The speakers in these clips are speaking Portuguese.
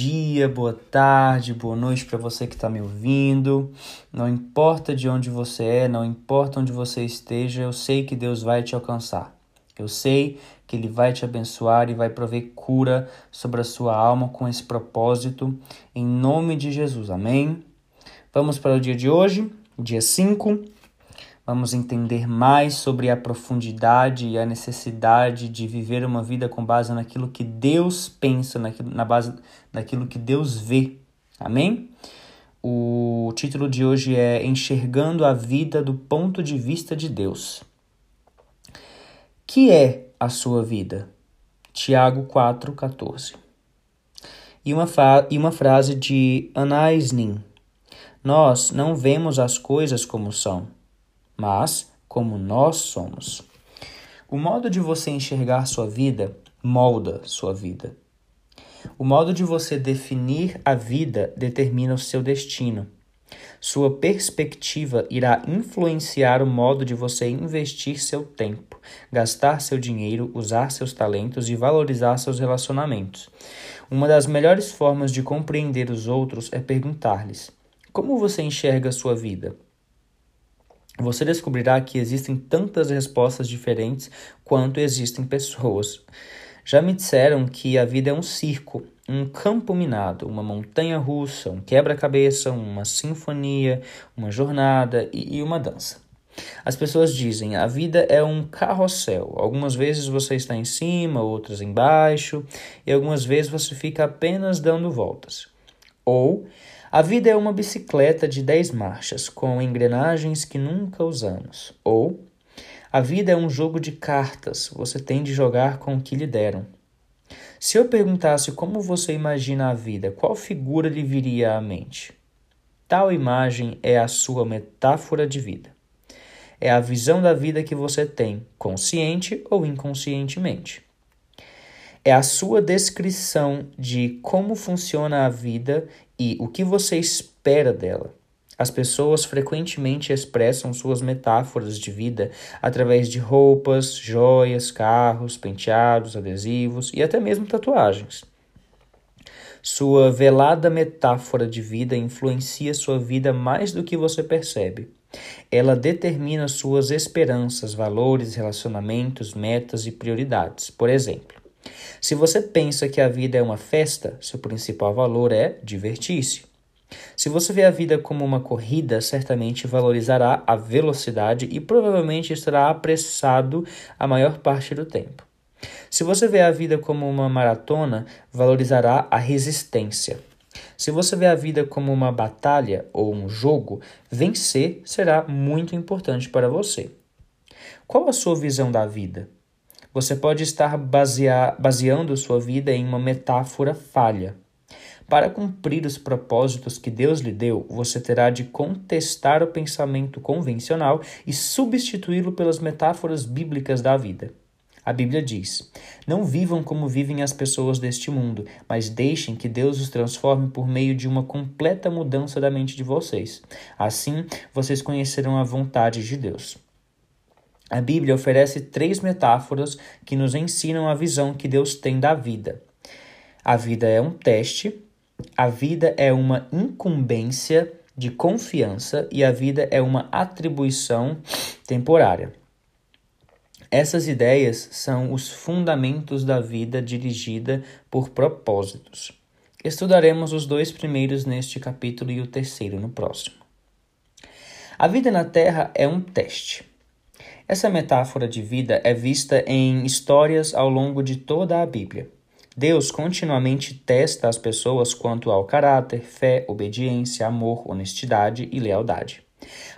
Dia, boa tarde, boa noite para você que está me ouvindo. Não importa de onde você é, não importa onde você esteja, eu sei que Deus vai te alcançar. Eu sei que Ele vai te abençoar e vai prover cura sobre a sua alma com esse propósito, em nome de Jesus. Amém? Vamos para o dia de hoje, dia 5. Vamos entender mais sobre a profundidade e a necessidade de viver uma vida com base naquilo que Deus pensa, naquilo, na base naquilo que Deus vê. Amém? O título de hoje é Enxergando a Vida do Ponto de Vista de Deus. Que é a sua vida? Tiago 4,14. E uma, e uma frase de Anais Nin. Nós não vemos as coisas como são mas como nós somos. O modo de você enxergar sua vida molda sua vida. O modo de você definir a vida determina o seu destino. Sua perspectiva irá influenciar o modo de você investir seu tempo, gastar seu dinheiro, usar seus talentos e valorizar seus relacionamentos. Uma das melhores formas de compreender os outros é perguntar-lhes: Como você enxerga a sua vida? Você descobrirá que existem tantas respostas diferentes quanto existem pessoas. Já me disseram que a vida é um circo, um campo minado, uma montanha russa, um quebra-cabeça, uma sinfonia, uma jornada e, uma dança. As pessoas dizem: a vida é um carrossel. Algumas vezes você está em cima, outras embaixo, e algumas vezes você fica apenas dando voltas. Ou a vida é uma bicicleta de 10 marchas, com engrenagens que nunca usamos. Ou, a vida é um jogo de cartas, você tem de jogar com o que lhe deram. Se eu perguntasse como você imagina a vida, qual figura lhe viria à mente? Tal imagem é a sua metáfora de vida. É a visão da vida que você tem, consciente ou inconscientemente. É a sua descrição de como funciona a vida e o que você espera dela. As pessoas frequentemente expressam suas metáforas de vida através de roupas, joias, carros, penteados, adesivos e até mesmo tatuagens. Sua velada metáfora de vida influencia sua vida mais do que você percebe. Ela determina suas esperanças, valores, relacionamentos, metas e prioridades. Por exemplo, se você pensa que a vida é uma festa, seu principal valor é divertir-se. Se você vê a vida como uma corrida, certamente valorizará a velocidade e provavelmente estará apressado a maior parte do tempo. Se você vê a vida como uma maratona, valorizará a resistência. Se você vê a vida como uma batalha ou um jogo, vencer será muito importante para você. Qual a sua visão da vida? Você pode estar basear, baseando sua vida em uma metáfora falha. Para cumprir os propósitos que Deus lhe deu, você terá de contestar o pensamento convencional e substituí-lo pelas metáforas bíblicas da vida. A Bíblia diz: Não vivam como vivem as pessoas deste mundo, mas deixem que Deus os transforme por meio de uma completa mudança da mente de vocês. Assim, vocês conhecerão a vontade de Deus. A Bíblia oferece três metáforas que nos ensinam a visão que Deus tem da vida. A vida é um teste, a vida é uma incumbência de confiança e a vida é uma atribuição temporária. Essas ideias são os fundamentos da vida dirigida por propósitos. Estudaremos os dois primeiros neste capítulo e o terceiro no próximo. A vida na Terra é um teste. Essa metáfora de vida é vista em histórias ao longo de toda a Bíblia. Deus continuamente testa as pessoas quanto ao caráter, fé, obediência, amor, honestidade e lealdade.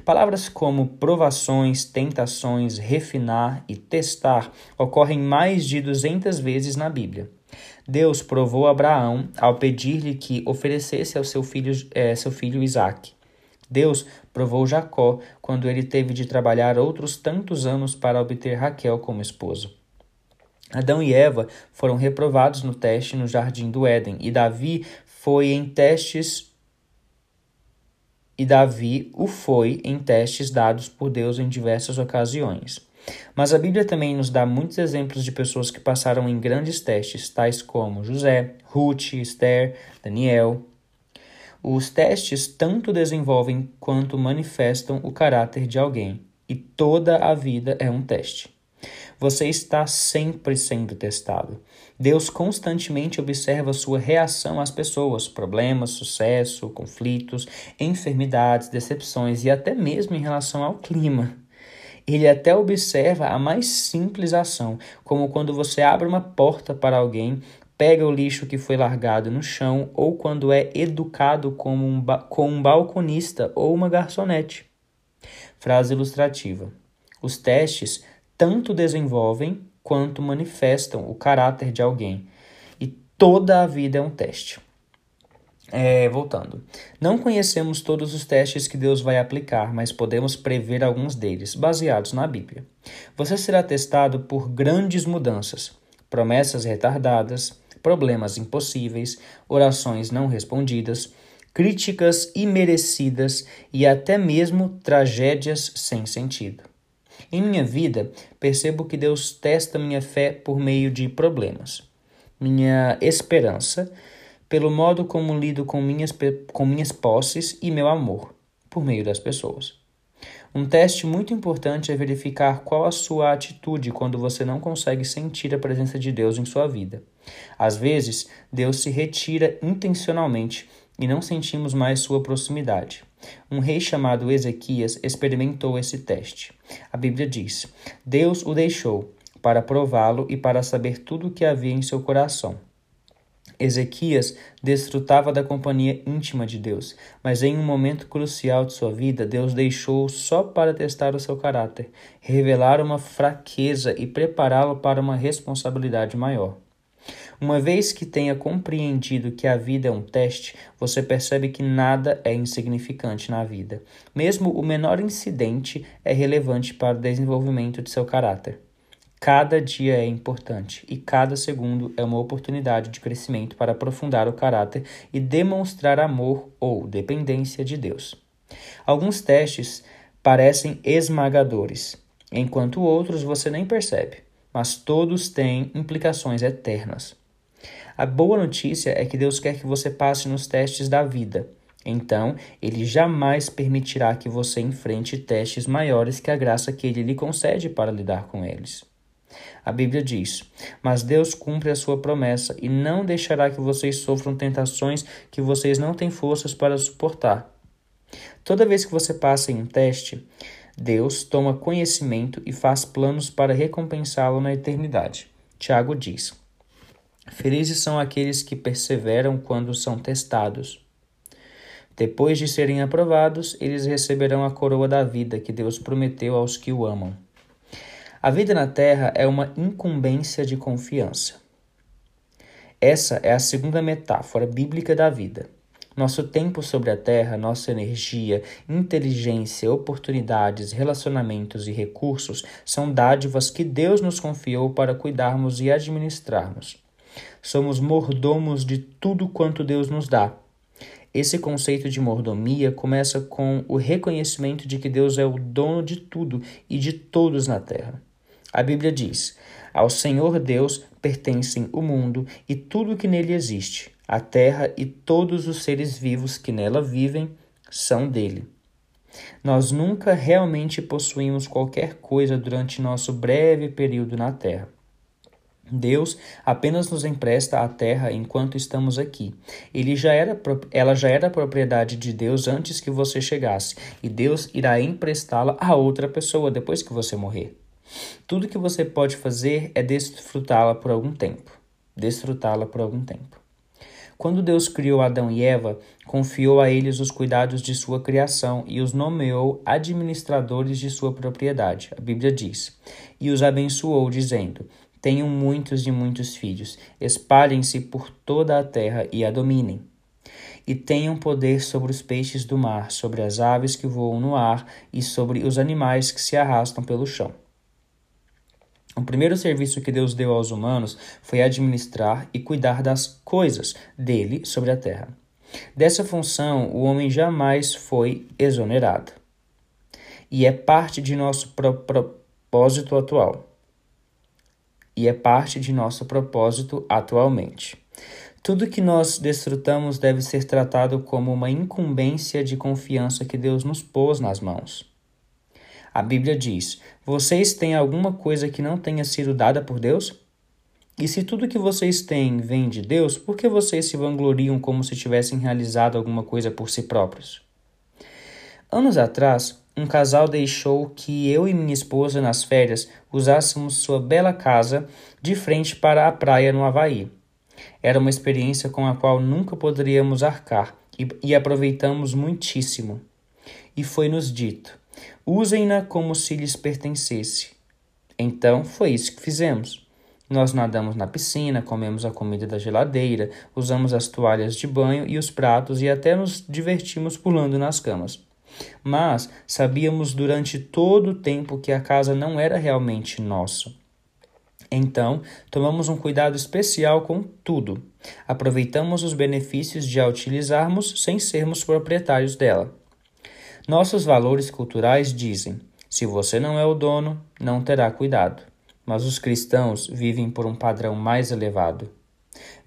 Palavras como provações, tentações, refinar e testar ocorrem mais de 200 vezes na Bíblia. Deus provou Abraão ao pedir-lhe que oferecesse ao seu filho, é, seu filho Isaque. Deus provou Jacó quando ele teve de trabalhar outros tantos anos para obter Raquel como esposa. Adão e Eva foram reprovados no teste no jardim do Éden, e Davi foi em testes e Davi o foi em testes dados por Deus em diversas ocasiões. Mas a Bíblia também nos dá muitos exemplos de pessoas que passaram em grandes testes, tais como José, Ruth, Esther, Daniel. Os testes tanto desenvolvem quanto manifestam o caráter de alguém, e toda a vida é um teste. Você está sempre sendo testado. Deus constantemente observa sua reação às pessoas, problemas, sucesso, conflitos, enfermidades, decepções e até mesmo em relação ao clima. Ele até observa a mais simples ação, como quando você abre uma porta para alguém, pega o lixo que foi largado no chão ou quando é educado como um com um balconista ou uma garçonete. Frase ilustrativa. Os testes tanto desenvolvem quanto manifestam o caráter de alguém. E toda a vida é um teste. É, voltando. Não conhecemos todos os testes que Deus vai aplicar, mas podemos prever alguns deles, baseados na Bíblia. Você será testado por grandes mudanças, promessas retardadas, problemas impossíveis, orações não respondidas, críticas imerecidas e até mesmo tragédias sem sentido. Em minha vida, percebo que Deus testa minha fé por meio de problemas. Minha esperança, pelo modo como lido com minhas, com minhas posses e meu amor, por meio das pessoas. Um teste muito importante é verificar qual a sua atitude quando você não consegue sentir a presença de Deus em sua vida. Às vezes, Deus se retira intencionalmente e não sentimos mais sua proximidade. Um rei chamado Ezequias experimentou esse teste. A Bíblia diz: Deus o deixou para prová-lo e para saber tudo o que havia em seu coração. Ezequias desfrutava da companhia íntima de Deus, mas em um momento crucial de sua vida, Deus deixou só para testar o seu caráter, revelar uma fraqueza e prepará-lo para uma responsabilidade maior. Uma vez que tenha compreendido que a vida é um teste, você percebe que nada é insignificante na vida. Mesmo o menor incidente é relevante para o desenvolvimento de seu caráter. Cada dia é importante e cada segundo é uma oportunidade de crescimento para aprofundar o caráter e demonstrar amor ou dependência de Deus. Alguns testes parecem esmagadores, enquanto outros você nem percebe, mas todos têm implicações eternas. A boa notícia é que Deus quer que você passe nos testes da vida. Então, ele jamais permitirá que você enfrente testes maiores que a graça que ele lhe concede para lidar com eles. A Bíblia diz: Mas Deus cumpre a sua promessa e não deixará que vocês sofram tentações que vocês não têm forças para suportar. Toda vez que você passa em um teste, Deus toma conhecimento e faz planos para recompensá-lo na eternidade. Tiago diz: Felizes são aqueles que perseveram quando são testados. Depois de serem aprovados, eles receberão a coroa da vida que Deus prometeu aos que o amam. A vida na terra é uma incumbência de confiança. Essa é a segunda metáfora bíblica da vida. Nosso tempo sobre a terra, nossa energia, inteligência, oportunidades, relacionamentos e recursos são dádivas que Deus nos confiou para cuidarmos e administrarmos. Somos mordomos de tudo quanto Deus nos dá. Esse conceito de mordomia começa com o reconhecimento de que Deus é o dono de tudo e de todos na terra. A Bíblia diz: Ao Senhor Deus pertencem o mundo e tudo que nele existe, a terra e todos os seres vivos que nela vivem são dele. Nós nunca realmente possuímos qualquer coisa durante nosso breve período na terra. Deus apenas nos empresta a terra enquanto estamos aqui. Ele já era, ela já era propriedade de Deus antes que você chegasse, e Deus irá emprestá-la a outra pessoa depois que você morrer. Tudo que você pode fazer é desfrutá-la por algum tempo. Desfrutá-la por algum tempo. Quando Deus criou Adão e Eva, confiou a eles os cuidados de sua criação e os nomeou administradores de sua propriedade. A Bíblia diz: E os abençoou, dizendo: Tenham muitos e muitos filhos, espalhem-se por toda a terra e a dominem. E tenham poder sobre os peixes do mar, sobre as aves que voam no ar e sobre os animais que se arrastam pelo chão. O primeiro serviço que Deus deu aos humanos foi administrar e cuidar das coisas dele sobre a terra. Dessa função, o homem jamais foi exonerado. E é parte de nosso pro, pro, propósito atual. E é parte de nosso propósito atualmente. Tudo que nós desfrutamos deve ser tratado como uma incumbência de confiança que Deus nos pôs nas mãos. A Bíblia diz: Vocês têm alguma coisa que não tenha sido dada por Deus? E se tudo que vocês têm vem de Deus, por que vocês se vangloriam como se tivessem realizado alguma coisa por si próprios? Anos atrás, um casal deixou que eu e minha esposa, nas férias, usássemos sua bela casa de frente para a praia no Havaí. Era uma experiência com a qual nunca poderíamos arcar e, e aproveitamos muitíssimo. E foi-nos dito: usem-na como se lhes pertencesse. Então foi isso que fizemos. Nós nadamos na piscina, comemos a comida da geladeira, usamos as toalhas de banho e os pratos e até nos divertimos pulando nas camas. Mas sabíamos durante todo o tempo que a casa não era realmente nossa. Então, tomamos um cuidado especial com tudo. Aproveitamos os benefícios de a utilizarmos sem sermos proprietários dela. Nossos valores culturais dizem: se você não é o dono, não terá cuidado mas os cristãos vivem por um padrão mais elevado.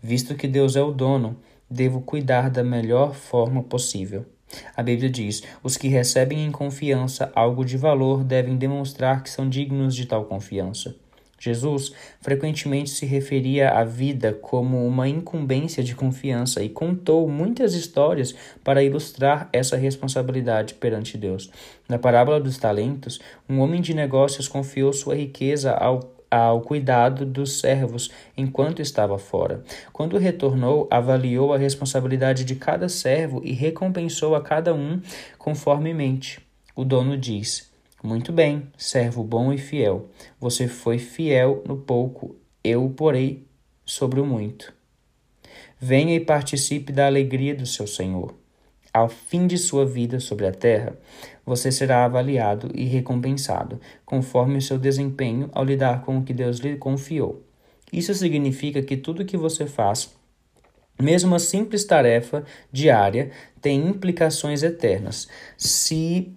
Visto que Deus é o dono, devo cuidar da melhor forma possível. A Bíblia diz: os que recebem em confiança algo de valor devem demonstrar que são dignos de tal confiança. Jesus frequentemente se referia à vida como uma incumbência de confiança e contou muitas histórias para ilustrar essa responsabilidade perante Deus. Na parábola dos talentos, um homem de negócios confiou sua riqueza ao ao cuidado dos servos enquanto estava fora. Quando retornou, avaliou a responsabilidade de cada servo e recompensou a cada um conformemente. O dono diz: muito bem, servo bom e fiel. Você foi fiel no pouco, eu o porei sobre o muito. Venha e participe da alegria do seu Senhor. Ao fim de sua vida sobre a terra, você será avaliado e recompensado, conforme o seu desempenho ao lidar com o que Deus lhe confiou. Isso significa que tudo que você faz, mesmo uma simples tarefa diária, tem implicações eternas. Se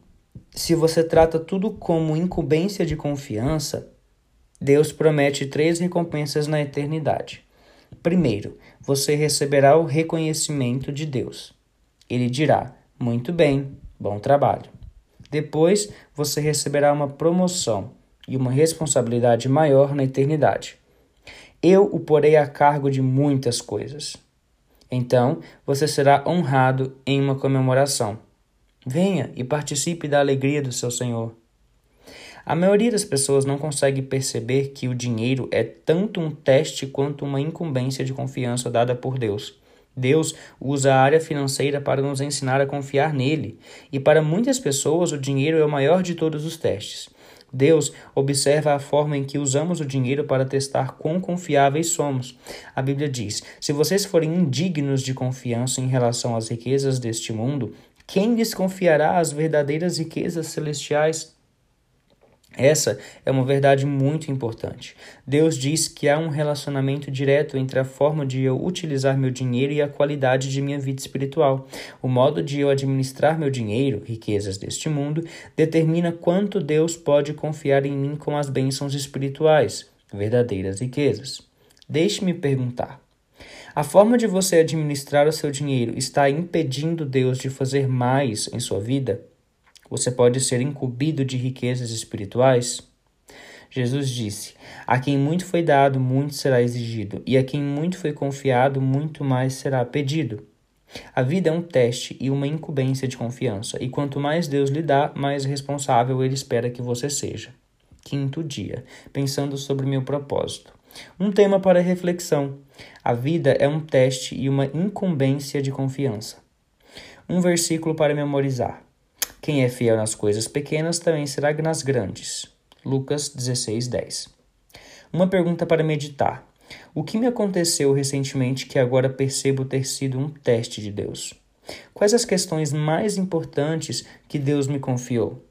se você trata tudo como incumbência de confiança, Deus promete três recompensas na eternidade. Primeiro, você receberá o reconhecimento de Deus. Ele dirá: Muito bem, bom trabalho. Depois, você receberá uma promoção e uma responsabilidade maior na eternidade. Eu o porei a cargo de muitas coisas. Então, você será honrado em uma comemoração. Venha e participe da alegria do seu Senhor. A maioria das pessoas não consegue perceber que o dinheiro é tanto um teste quanto uma incumbência de confiança dada por Deus. Deus usa a área financeira para nos ensinar a confiar nele, e para muitas pessoas o dinheiro é o maior de todos os testes. Deus observa a forma em que usamos o dinheiro para testar quão confiáveis somos. A Bíblia diz: se vocês forem indignos de confiança em relação às riquezas deste mundo, quem desconfiará as verdadeiras riquezas celestiais? Essa é uma verdade muito importante. Deus diz que há um relacionamento direto entre a forma de eu utilizar meu dinheiro e a qualidade de minha vida espiritual. O modo de eu administrar meu dinheiro, riquezas deste mundo, determina quanto Deus pode confiar em mim com as bênçãos espirituais, verdadeiras riquezas. Deixe-me perguntar: a forma de você administrar o seu dinheiro está impedindo Deus de fazer mais em sua vida? Você pode ser incumbido de riquezas espirituais? Jesus disse: A quem muito foi dado, muito será exigido, e a quem muito foi confiado, muito mais será pedido. A vida é um teste e uma incumbência de confiança, e quanto mais Deus lhe dá, mais responsável ele espera que você seja. Quinto dia, pensando sobre meu propósito. Um tema para reflexão. A vida é um teste e uma incumbência de confiança. Um versículo para memorizar. Quem é fiel nas coisas pequenas também será nas grandes. Lucas 16, 10. Uma pergunta para meditar. O que me aconteceu recentemente que agora percebo ter sido um teste de Deus? Quais as questões mais importantes que Deus me confiou?